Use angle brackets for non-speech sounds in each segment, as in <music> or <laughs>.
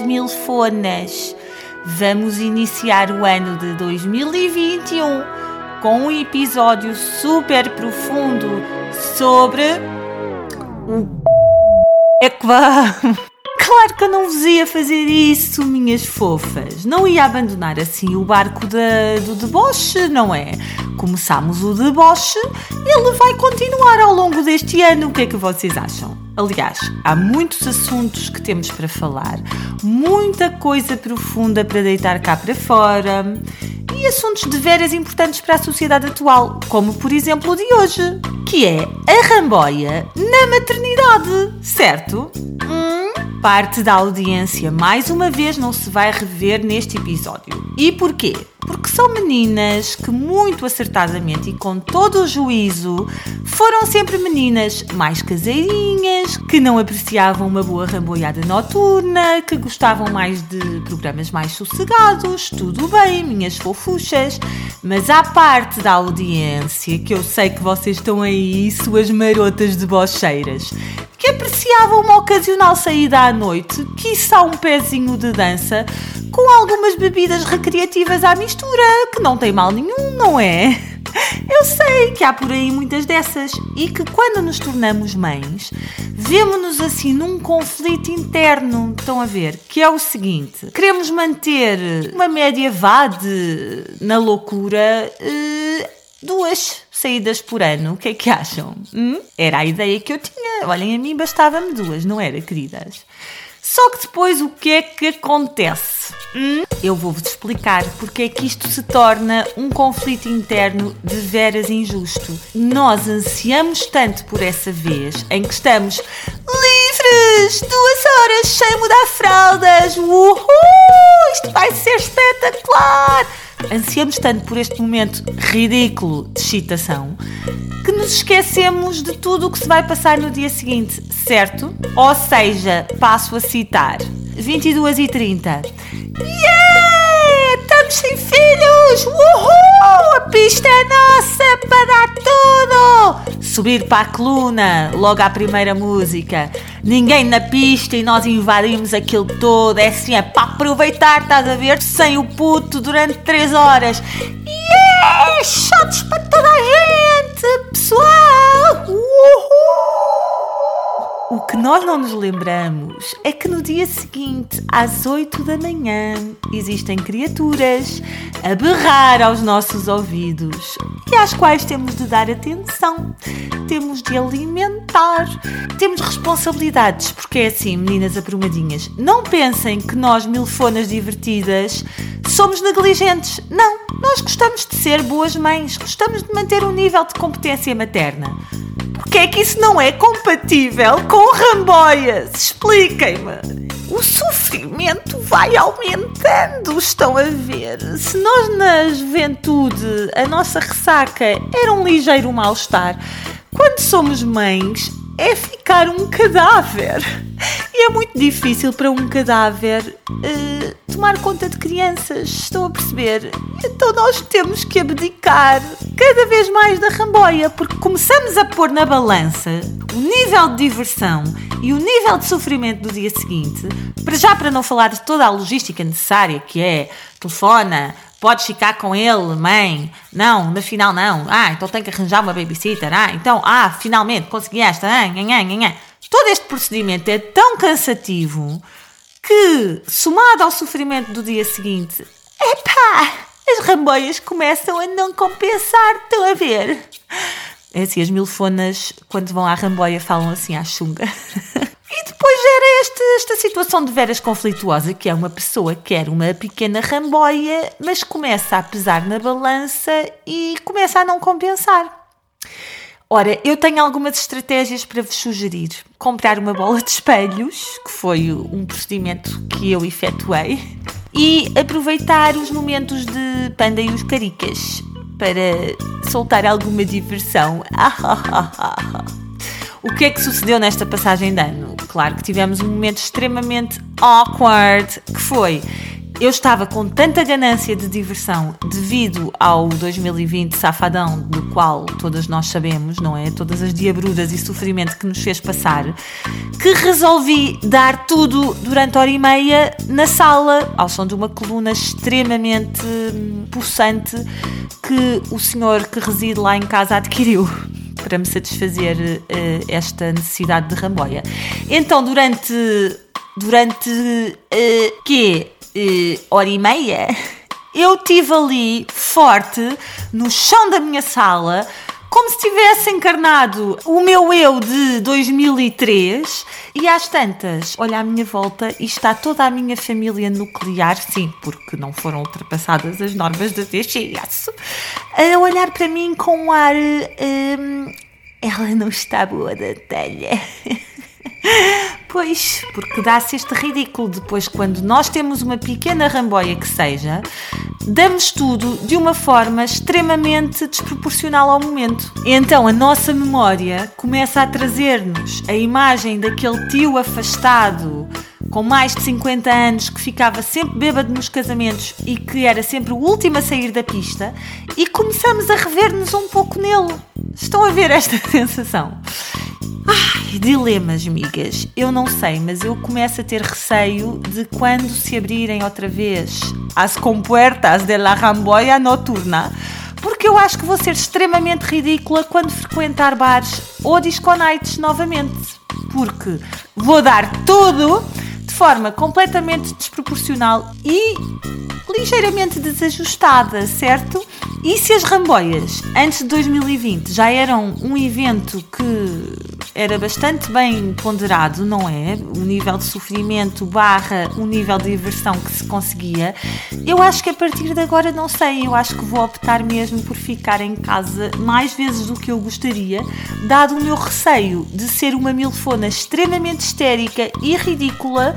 minhas milfonas. Vamos iniciar o ano de 2021 com um episódio super profundo sobre o <laughs> é que vamos. Claro que eu não vos ia fazer isso, minhas fofas. Não ia abandonar assim o barco da, do deboche, não é? Começámos o deboche, ele vai continuar ao longo deste ano. O que é que vocês acham? Aliás, há muitos assuntos que temos para falar, muita coisa profunda para deitar cá para fora e assuntos de veras importantes para a sociedade atual, como por exemplo o de hoje, que é a ramboia na maternidade, certo? Parte da audiência mais uma vez não se vai rever neste episódio. E porquê? porque são meninas que, muito acertadamente e com todo o juízo, foram sempre meninas mais caseirinhas, que não apreciavam uma boa ramboiada noturna, que gostavam mais de programas mais sossegados. Tudo bem, minhas fofuchas, mas há parte da audiência que eu sei que vocês estão aí, suas marotas de bocheiras, que apreciavam uma ocasional saída à noite, quiçá um pezinho de dança, com algumas bebidas recreativas à mistura, que não tem mal nenhum, não é? Eu sei que há por aí muitas dessas e que quando nos tornamos mães, vemos-nos assim num conflito interno, estão a ver, que é o seguinte: queremos manter uma média vá de, na loucura, uh, duas saídas por ano. O que é que acham? Hum? Era a ideia que eu tinha. Olhem, a mim bastava-me duas, não era, queridas? Só que depois o que é que acontece? Hum? Eu vou-vos explicar porque é que isto se torna um conflito interno de veras injusto. Nós ansiamos tanto por essa vez em que estamos livres! Duas horas sem mudar fraldas! Uhul! Isto vai ser espetacular! Ansiamos tanto por este momento ridículo de excitação que nos esquecemos de tudo o que se vai passar no dia seguinte, certo? Ou seja, passo a citar: 22 e 30. Sem filhos! Uhul! A pista é nossa para dar tudo! Subir para a coluna, logo à primeira música. Ninguém na pista e nós invadimos aquilo todo. É assim, é para aproveitar, estás a ver? Sem o puto durante 3 horas. Yeah! Shots para toda a gente, pessoal! Uhul! O que nós não nos lembramos é que no dia seguinte, às 8 da manhã, existem criaturas a berrar aos nossos ouvidos e às quais temos de dar atenção, temos de alimentar, temos responsabilidades, porque é assim, meninas aprumadinhas, não pensem que nós, milfonas divertidas, somos negligentes. Não, nós gostamos de ser boas mães, gostamos de manter um nível de competência materna. Porque é que isso não é compatível com ramboias? Expliquem-me. O sofrimento vai aumentando, estão a ver? Se nós na juventude a nossa ressaca era um ligeiro mal-estar, quando somos mães é ficar um cadáver. E é muito difícil para um cadáver uh, tomar conta de crianças, estão a perceber? Então nós temos que abdicar cada vez mais da ramboia, porque começamos a pôr na balança o nível de diversão e o nível de sofrimento do dia seguinte, para já para não falar de toda a logística necessária que é telefona, Podes ficar com ele, mãe? Não, na final não. Ah, então tem que arranjar uma babysitter. Ah, então, ah, finalmente consegui esta. Ah, nha, nha, nha. Todo este procedimento é tão cansativo que, somado ao sofrimento do dia seguinte, epá, as ramboias começam a não compensar. Estão a ver? É assim, as milfonas, quando vão à ramboia, falam assim à chunga. <laughs> E depois era este, esta situação de veras conflituosa, que é uma pessoa que quer uma pequena ramboia, mas começa a pesar na balança e começa a não compensar. Ora, eu tenho algumas estratégias para vos sugerir. Comprar uma bola de espelhos, que foi um procedimento que eu efetuei, e aproveitar os momentos de panda e os caricas para soltar alguma diversão. <laughs> O que é que sucedeu nesta passagem de ano? Claro que tivemos um momento extremamente awkward, que foi eu estava com tanta ganância de diversão devido ao 2020 safadão, do qual todas nós sabemos, não é? Todas as diabruras e sofrimento que nos fez passar, que resolvi dar tudo durante hora e meia na sala, ao som de uma coluna extremamente hum, possante que o senhor que reside lá em casa adquiriu para me satisfazer uh, esta necessidade de ramboia. Então, durante durante uh, quê? uh, hora e meia, eu estive ali forte no chão da minha sala, como se tivesse encarnado o meu eu de 2003 e às tantas, olha à minha volta e está toda a minha família nuclear, sim, porque não foram ultrapassadas as normas da TGS, a olhar para mim com um ar. Um, ela não está boa da telha. <laughs> Pois, porque dá-se este ridículo. Depois, quando nós temos uma pequena ramboia que seja, damos tudo de uma forma extremamente desproporcional ao momento. Então a nossa memória começa a trazer-nos a imagem daquele tio afastado com mais de 50 anos que ficava sempre bêbado nos casamentos e que era sempre o último a sair da pista e começamos a rever-nos um pouco nele. Estão a ver esta <laughs> sensação? Dilemas, migas. Eu não sei, mas eu começo a ter receio de quando se abrirem outra vez as compuertas de la ramboia noturna, porque eu acho que vou ser extremamente ridícula quando frequentar bares ou disco nights novamente. Porque vou dar tudo de forma completamente desproporcional e ligeiramente desajustada, certo? E se as ramboias antes de 2020 já eram um evento que era bastante bem ponderado, não é? O nível de sofrimento barra o nível de diversão que se conseguia. Eu acho que a partir de agora não sei, eu acho que vou optar mesmo por ficar em casa mais vezes do que eu gostaria, dado o meu receio de ser uma milfona extremamente histérica e ridícula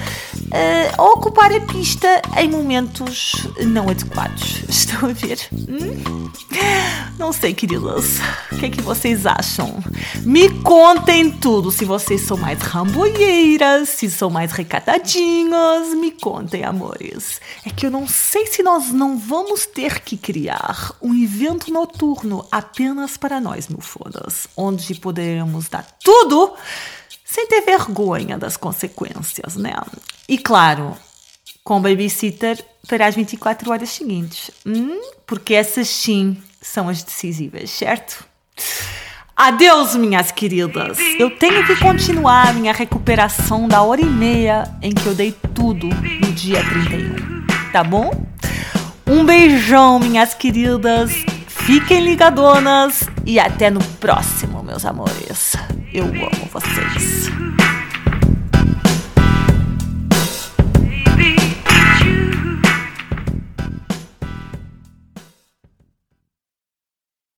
uh, ocupar a pista em momentos não adequados. <laughs> Estão a ver? Hum? Não sei, queridas. O que é que vocês acham? Me contem tudo. Se vocês são mais ramboieiras, se são mais recatadinhas, me contem, amores. É que eu não sei se nós não vamos ter que criar um evento noturno apenas para nós, milfonas, onde poderemos dar tudo sem ter vergonha das consequências, né? E claro, com babysitter para as 24 horas seguintes. Hum? Porque essas sim são as decisivas, certo? Adeus, minhas queridas. Eu tenho que continuar a minha recuperação da hora e meia em que eu dei tudo no dia 31. Tá bom? Um beijão, minhas queridas. Fiquem ligadonas e até no próximo, meus amores. Eu amo vocês.